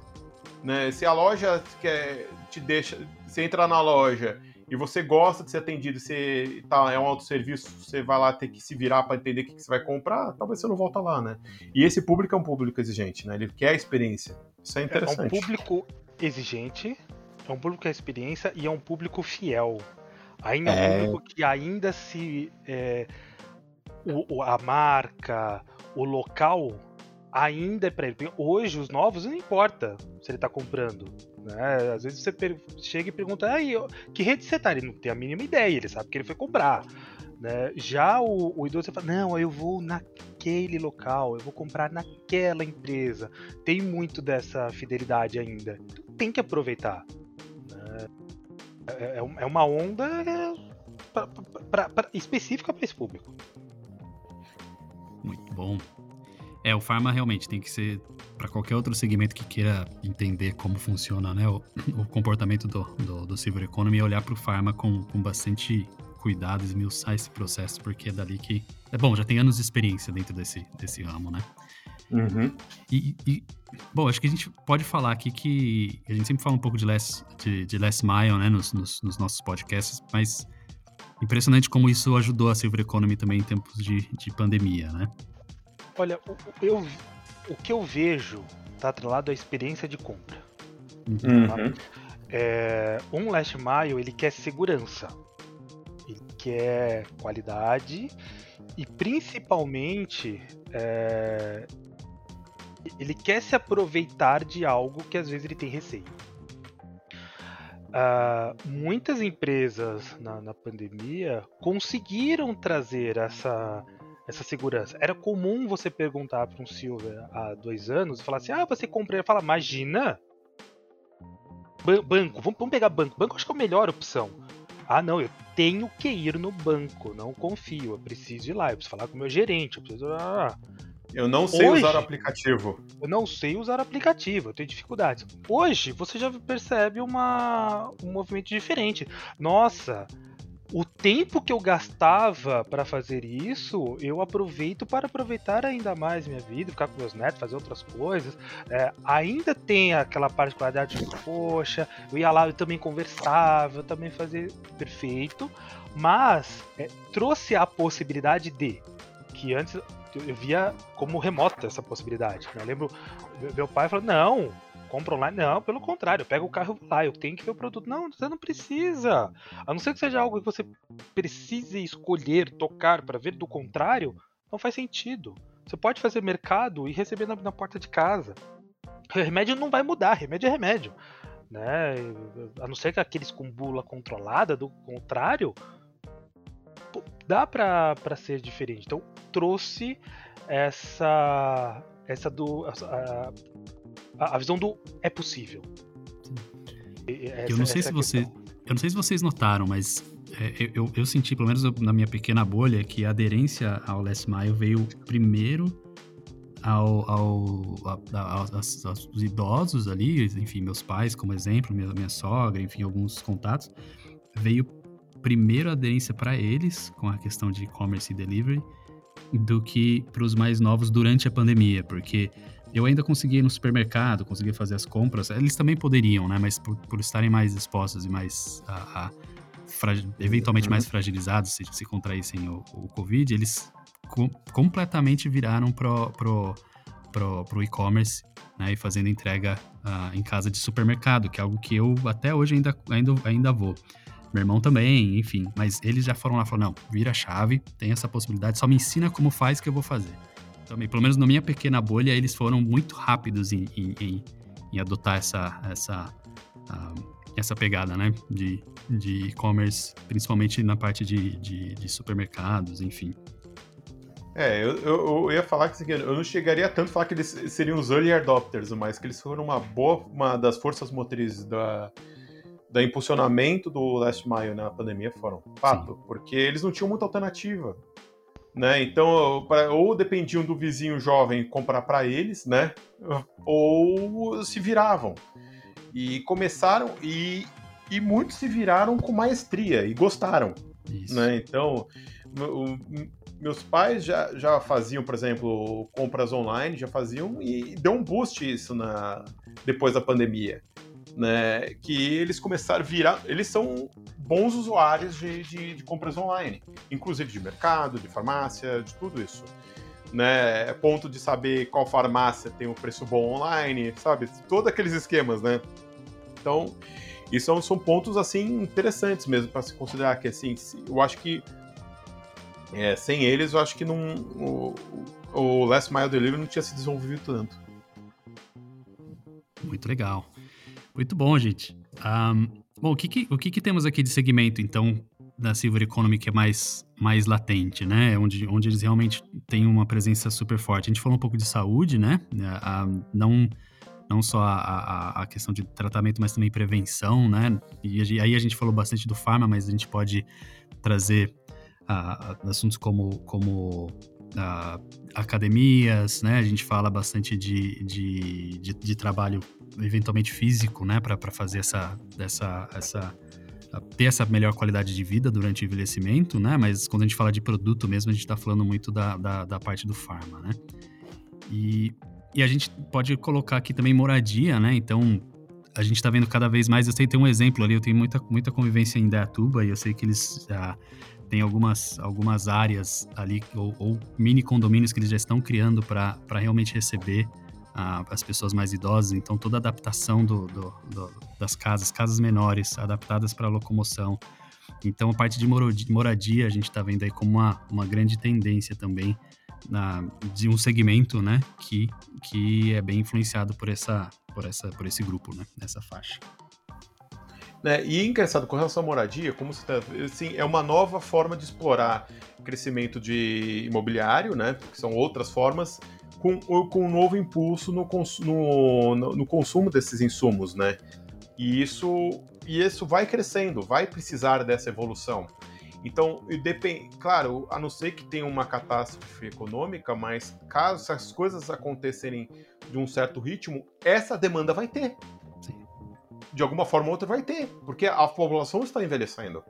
S2: Né? Se a loja quer, te deixa. Você entra na loja e você gosta de ser atendido, você tá, é um autosserviço, você vai lá ter que se virar para entender o que, que, você vai comprar, talvez você não volta lá, né? E esse público é um público exigente, né? Ele quer a experiência. Isso é interessante.
S3: É um público exigente, é um público que quer experiência e é um público fiel. Ainda é um público que ainda se. É, o, a marca, o local ainda é para ele. Hoje, os novos não importa se ele está comprando. Né? Às vezes você chega e pergunta, aí, que rede você tá? Ele não tem a mínima ideia, ele sabe que ele foi comprar. Né? Já o, o idoso fala, não, eu vou naquele local, eu vou comprar naquela empresa. Tem muito dessa fidelidade ainda. Então, tem que aproveitar. Né? É, é, é uma onda pra, pra, pra, específica para esse público.
S1: Muito bom. É, o Pharma realmente tem que ser para qualquer outro segmento que queira entender como funciona né, o, o comportamento do, do, do Silver Economy, olhar para o Pharma com, com bastante cuidado, esmiuçar esse processo, porque é dali que. É bom, já tem anos de experiência dentro desse, desse ramo, né?
S2: Uhum.
S1: E, e, bom, acho que a gente pode falar aqui que a gente sempre fala um pouco de last, de, de last mile, né, nos, nos, nos nossos podcasts, mas impressionante como isso ajudou a Silver Economy também em tempos de, de pandemia, né?
S3: Olha, o, eu, o que eu vejo está atrelado à experiência de compra.
S2: Uhum.
S3: É, um last mile ele quer segurança, ele quer qualidade e principalmente é, ele quer se aproveitar de algo que às vezes ele tem receio. Uh, muitas empresas na, na, pandemia conseguiram trazer essa, essa segurança. Era comum você perguntar para um Silver há dois anos e falar assim: ah, você comprou? Ele fala, imagina! banco, vamos, vamos pegar banco. Banco acho que é a melhor opção. Ah, não, eu tenho que ir no banco, não confio, eu preciso ir lá, eu preciso falar com o meu gerente, eu preciso. Ah,
S2: eu não sei Hoje, usar o aplicativo.
S3: Eu não sei usar o aplicativo, eu tenho dificuldades. Hoje você já percebe uma, um movimento diferente. Nossa, o tempo que eu gastava para fazer isso, eu aproveito para aproveitar ainda mais minha vida, ficar com meus netos, fazer outras coisas. É, ainda tem aquela particularidade de, poxa, eu ia lá, eu também conversava, eu também fazia perfeito, mas é, trouxe a possibilidade de que antes eu via como remota essa possibilidade. Né? Eu lembro meu pai falou: não, compra online. Não, pelo contrário, eu pego o carro lá, eu tenho que ver o produto. Não, você não precisa. A não ser que seja algo que você precise escolher, tocar para ver, do contrário, não faz sentido. Você pode fazer mercado e receber na, na porta de casa. O remédio não vai mudar, remédio é remédio. Né? A não ser que aqueles com bula controlada, do contrário, dá para ser diferente. Então trouxe essa essa do visão do é possível.
S1: Essa, eu não sei se você, eu não sei se vocês notaram, mas é, eu, eu, senti, pelo menos na minha pequena bolha, que a aderência ao Last Mile veio primeiro ao, ao, a, a, aos, aos, idosos ali, enfim, meus pais como exemplo, minha, minha sogra, enfim, alguns contatos, veio primeiro a aderência para eles com a questão de e-commerce e delivery do que para os mais novos durante a pandemia, porque eu ainda conseguia ir no supermercado, conseguia fazer as compras. Eles também poderiam, né? Mas por, por estarem mais expostos e mais a, a eventualmente mais fragilizados se, se contraíssem o, o Covid, eles com, completamente viraram pro, pro, pro, pro e-commerce, né? E fazendo entrega uh, em casa de supermercado, que é algo que eu até hoje ainda, ainda, ainda vou. Meu irmão também, enfim. Mas eles já foram lá e falaram, não, vira a chave, tem essa possibilidade, só me ensina como faz que eu vou fazer também, pelo menos na minha pequena bolha, eles foram muito rápidos em, em, em, em adotar essa, essa, uh, essa pegada, né? De, de e-commerce, principalmente na parte de, de, de, supermercados, enfim.
S2: É, eu, eu, eu, ia falar que eu não chegaria tanto a falar que eles seriam os early adopters, mas que eles foram uma boa, uma das forças motrizes da, da impulsionamento do Last Mile na pandemia foram. Fato, Sim. porque eles não tinham muita alternativa. Né? Então, pra, ou dependiam do vizinho jovem comprar para eles, né? Ou se viravam. E começaram e, e muitos se viraram com maestria e gostaram, Isso. né? Então, o, meus pais já, já faziam, por exemplo, compras online, já faziam e deu um boost isso na depois da pandemia, né? Que eles começaram a virar, eles são bons usuários de, de, de, compras online, inclusive de mercado, de farmácia, de tudo isso. Né? Ponto de saber qual farmácia tem o um preço bom online, sabe? Todos aqueles esquemas, né? Então, isso são, são pontos assim interessantes mesmo para se considerar que assim, eu acho que é, sem eles, eu acho que não, o, o Last Mile Delivery não tinha se desenvolvido tanto.
S1: Muito legal. Muito bom, gente. Um, Bom, o que, que o que, que, temos aqui de segmento, então, da Silver Economy que é mais, mais latente, né? Onde, onde eles realmente têm uma presença super forte. A gente falou um pouco de saúde, né? A, a, não, não só a, a, questão de tratamento, mas também prevenção, né? E aí a gente falou bastante do farma, mas a gente pode trazer assuntos como, como academias, né? A gente fala bastante de, de, de, de trabalho eventualmente físico, né, para fazer essa, essa, essa ter essa melhor qualidade de vida durante o envelhecimento, né? Mas quando a gente fala de produto mesmo, a gente está falando muito da, da, da, parte do farma, né? E, e a gente pode colocar aqui também moradia, né? Então, a gente está vendo cada vez mais. Eu sei ter um exemplo ali, eu tenho muita, muita convivência em Dayatuba e eu sei que eles já têm algumas, algumas áreas ali, ou, ou mini condomínios que eles já estão criando para realmente receber as pessoas mais idosas, então toda a adaptação do, do, do, das casas, casas menores, adaptadas para locomoção. Então a parte de moradia a gente está vendo aí como uma, uma grande tendência também na, de um segmento, né, que, que é bem influenciado por essa, por essa, por esse grupo, né, nessa faixa.
S2: Né, e engraçado, com relação à moradia, como você tá, assim, é uma nova forma de explorar crescimento de imobiliário, né, porque são outras formas, com, com um novo impulso no, no, no, consumo desses insumos, né? E isso, e isso vai crescendo, vai precisar dessa evolução. Então, depende, claro, a não ser que tenha uma catástrofe econômica, mas caso essas coisas acontecerem de um certo ritmo, essa demanda vai ter. Sim. De alguma forma ou outra vai ter, porque a população está envelhecendo.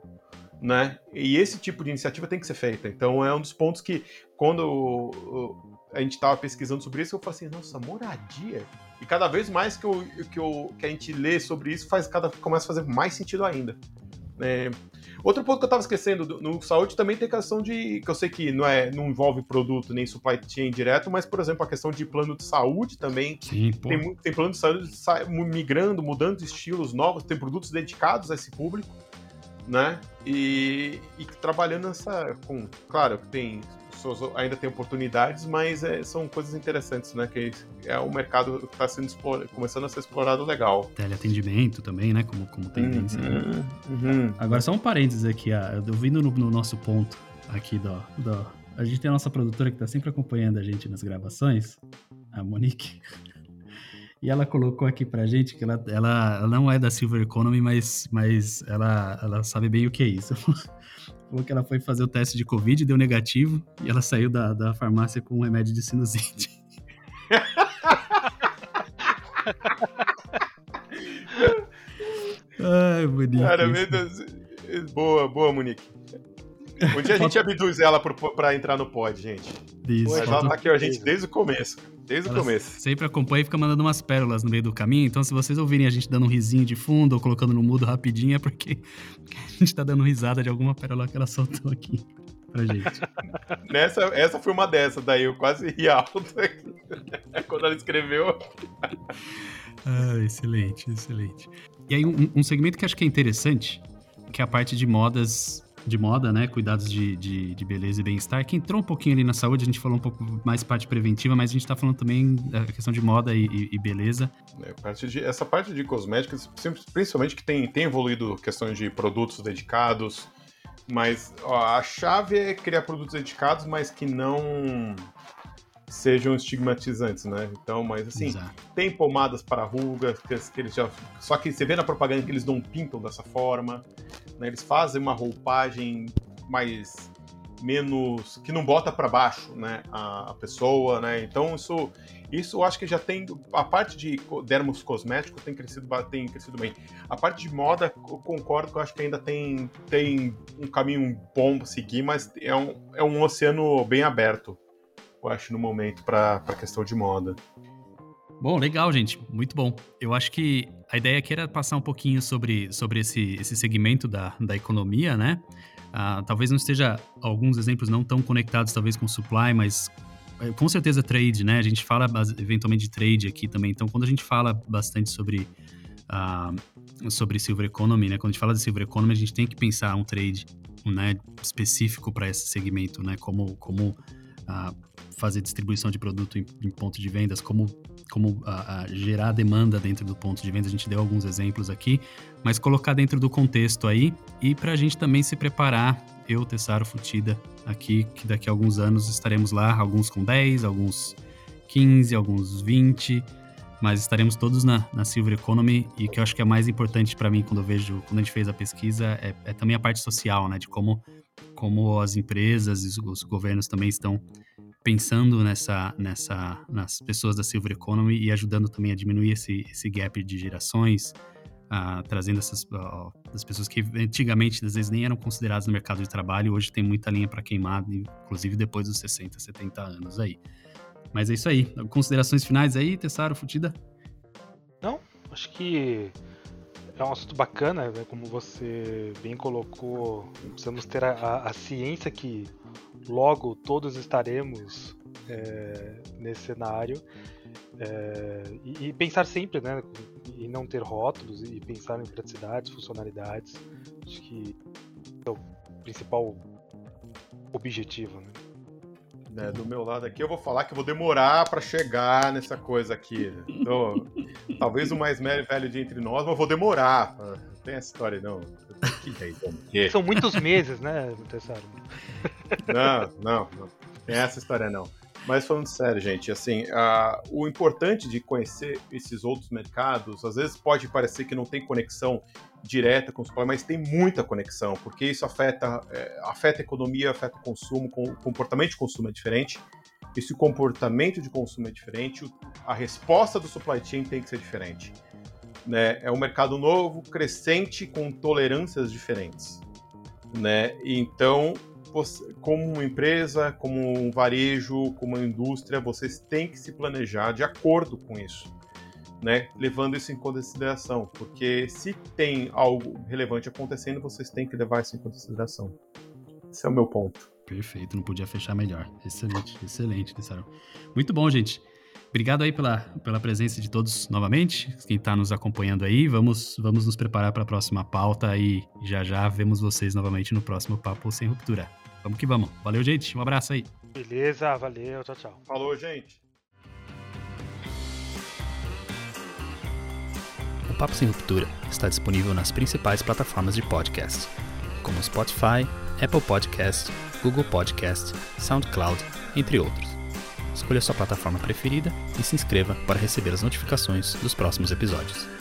S2: Né? E esse tipo de iniciativa tem que ser feita. Então é um dos pontos que, quando a gente estava pesquisando sobre isso, eu falei assim, nossa, moradia. E cada vez mais que, eu, que, eu, que a gente lê sobre isso, faz cada começa a fazer mais sentido ainda. É, outro ponto que eu estava esquecendo, no saúde também tem a questão de, que eu sei que não, é, não envolve produto nem supply chain direto, mas, por exemplo, a questão de plano de saúde também.
S1: Sim,
S2: tem, tem plano de saúde migrando, mudando estilos novos, tem produtos dedicados a esse público, né? E, e trabalhando nessa. Com, claro, tem pessoas ainda têm oportunidades, mas é, são coisas interessantes, né? Que é o mercado que está sendo começando a ser explorado legal.
S1: Teleatendimento também, né? Como, como tendência.
S2: Uhum, uhum.
S1: Agora, só um parênteses aqui, ah, eu vindo no, no, nosso ponto aqui do. A gente tem a nossa produtora que está sempre acompanhando a gente nas gravações, a Monique. [laughs] E ela colocou aqui pra gente que ela, ela, ela não é da Silver Economy, mas, mas ela, ela sabe bem o que é isso. [laughs] falou que ela foi fazer o teste de Covid, deu negativo, e ela saiu da, da farmácia com um remédio de sinusite. [laughs] Ai, bonito.
S2: Cara. Boa, boa, Monique. Um dia a gente abduz ela pra entrar no pod, gente. Isso. Mas ela tá aqui, a gente, desde o começo. Desde Ela o começo.
S1: Sempre acompanha e fica mandando umas pérolas no meio do caminho. Então, se vocês ouvirem a gente dando um risinho de fundo ou colocando no mudo rapidinho, é porque [laughs] a gente tá dando risada de alguma pérola que ela soltou aqui pra gente. [laughs]
S2: Nessa, essa foi uma dessas, daí eu quase ri alto [laughs] quando ela escreveu.
S1: ah, excelente, excelente. E aí, um, um segmento que acho que é interessante, que é a parte de modas de moda, né? Cuidados de, de, de beleza e bem-estar, que entrou um pouquinho ali na saúde, a gente falou um pouco mais parte preventiva, mas a gente tá falando também da questão de moda e, e, e beleza.
S2: É, parte de, essa parte de cosméticos, principalmente que tem, tem evoluído questões de produtos dedicados, mas ó, a chave é criar produtos dedicados, mas que não sejam estigmatizantes, né? Então, mas assim, Exato. tem pomadas para rugas, que, que, eles já. Só que você vê na propaganda que eles não pintam dessa forma, né? Eles fazem uma roupagem mais menos que não bota para baixo, né, a, a, pessoa, né? Então isso isso eu acho que já tem a parte de dermos cosméticos tem crescido tem crescido bem. A parte de moda eu concordo que eu acho que ainda tem tem um caminho bom para seguir, mas é um, é um oceano bem aberto eu acho, no momento para a questão de moda.
S1: Bom, legal, gente. Muito bom. Eu acho que a ideia aqui era passar um pouquinho sobre, sobre esse, esse segmento da, da economia, né? Uh, talvez não esteja alguns exemplos não tão conectados, talvez, com supply, mas é, com certeza trade, né? A gente fala eventualmente de trade aqui também. Então, quando a gente fala bastante sobre, uh, sobre silver economy, né? Quando a gente fala de silver economy, a gente tem que pensar um trade né, específico para esse segmento, né? Como, como uh, fazer distribuição de produto em, em ponto de vendas, como, como a, a gerar demanda dentro do ponto de venda. A gente deu alguns exemplos aqui, mas colocar dentro do contexto aí e para a gente também se preparar, eu, Tessaro Futida, aqui, que daqui a alguns anos estaremos lá, alguns com 10, alguns 15, alguns 20, mas estaremos todos na, na Silver Economy e que eu acho que é mais importante para mim quando eu vejo, quando a gente fez a pesquisa, é, é também a parte social, né, de como, como as empresas e os governos também estão pensando nessa, nessa, nas pessoas da Silver Economy e ajudando também a diminuir esse, esse gap de gerações, ah, trazendo essas uh, as pessoas que antigamente às vezes nem eram consideradas no mercado de trabalho, hoje tem muita linha para queimar, inclusive depois dos 60, 70 anos aí. Mas é isso aí. Considerações finais aí, Tessaro, Futida?
S3: Não, acho que é um assunto bacana, né? como você bem colocou, precisamos ter a, a, a ciência que logo todos estaremos é, nesse cenário é, e, e, pensar sempre, né, e não ter rótulos e pensar em praticidades, funcionalidades, acho que é o principal objetivo, né?
S2: É, do meu lado aqui, eu vou falar que eu vou demorar para chegar nessa coisa aqui. Então, talvez o mais velho de entre nós, mas eu vou demorar. Tem essa história, não.
S3: Que São muitos meses, né, Tessaro?
S2: Não, não, não. Tem essa história, não. Mas falando sério, gente, assim, o importante de conhecer esses outros mercados, às vezes pode parecer que não tem conexão direta com o supply, mas tem muita conexão, porque isso afeta, é, afeta a economia, afeta o consumo, o comportamento de consumo é diferente. E se o comportamento de consumo é diferente, a resposta do supply chain tem que ser diferente. Né? É um mercado novo, crescente, com tolerâncias diferentes. Né? Então, como uma empresa, como um varejo, como uma indústria, vocês têm que se planejar de acordo com isso, né? Levando isso em consideração, porque se tem algo relevante acontecendo, vocês têm que levar isso em consideração. Esse é o meu ponto.
S1: Perfeito, não podia fechar melhor. Excelente, excelente, Tessaro. Muito bom, gente. Obrigado aí pela, pela presença de todos novamente, quem está nos acompanhando aí. Vamos, vamos nos preparar para a próxima pauta e já já vemos vocês novamente no próximo Papo Sem Ruptura. Vamos que vamos. Valeu, gente. Um abraço aí.
S3: Beleza, valeu, tchau, tchau.
S2: Falou, gente.
S1: O Papo Sem Ruptura está disponível nas principais plataformas de podcast, como Spotify, Apple Podcast, Google Podcast, SoundCloud, entre outros. Escolha sua plataforma preferida e se inscreva para receber as notificações dos próximos episódios.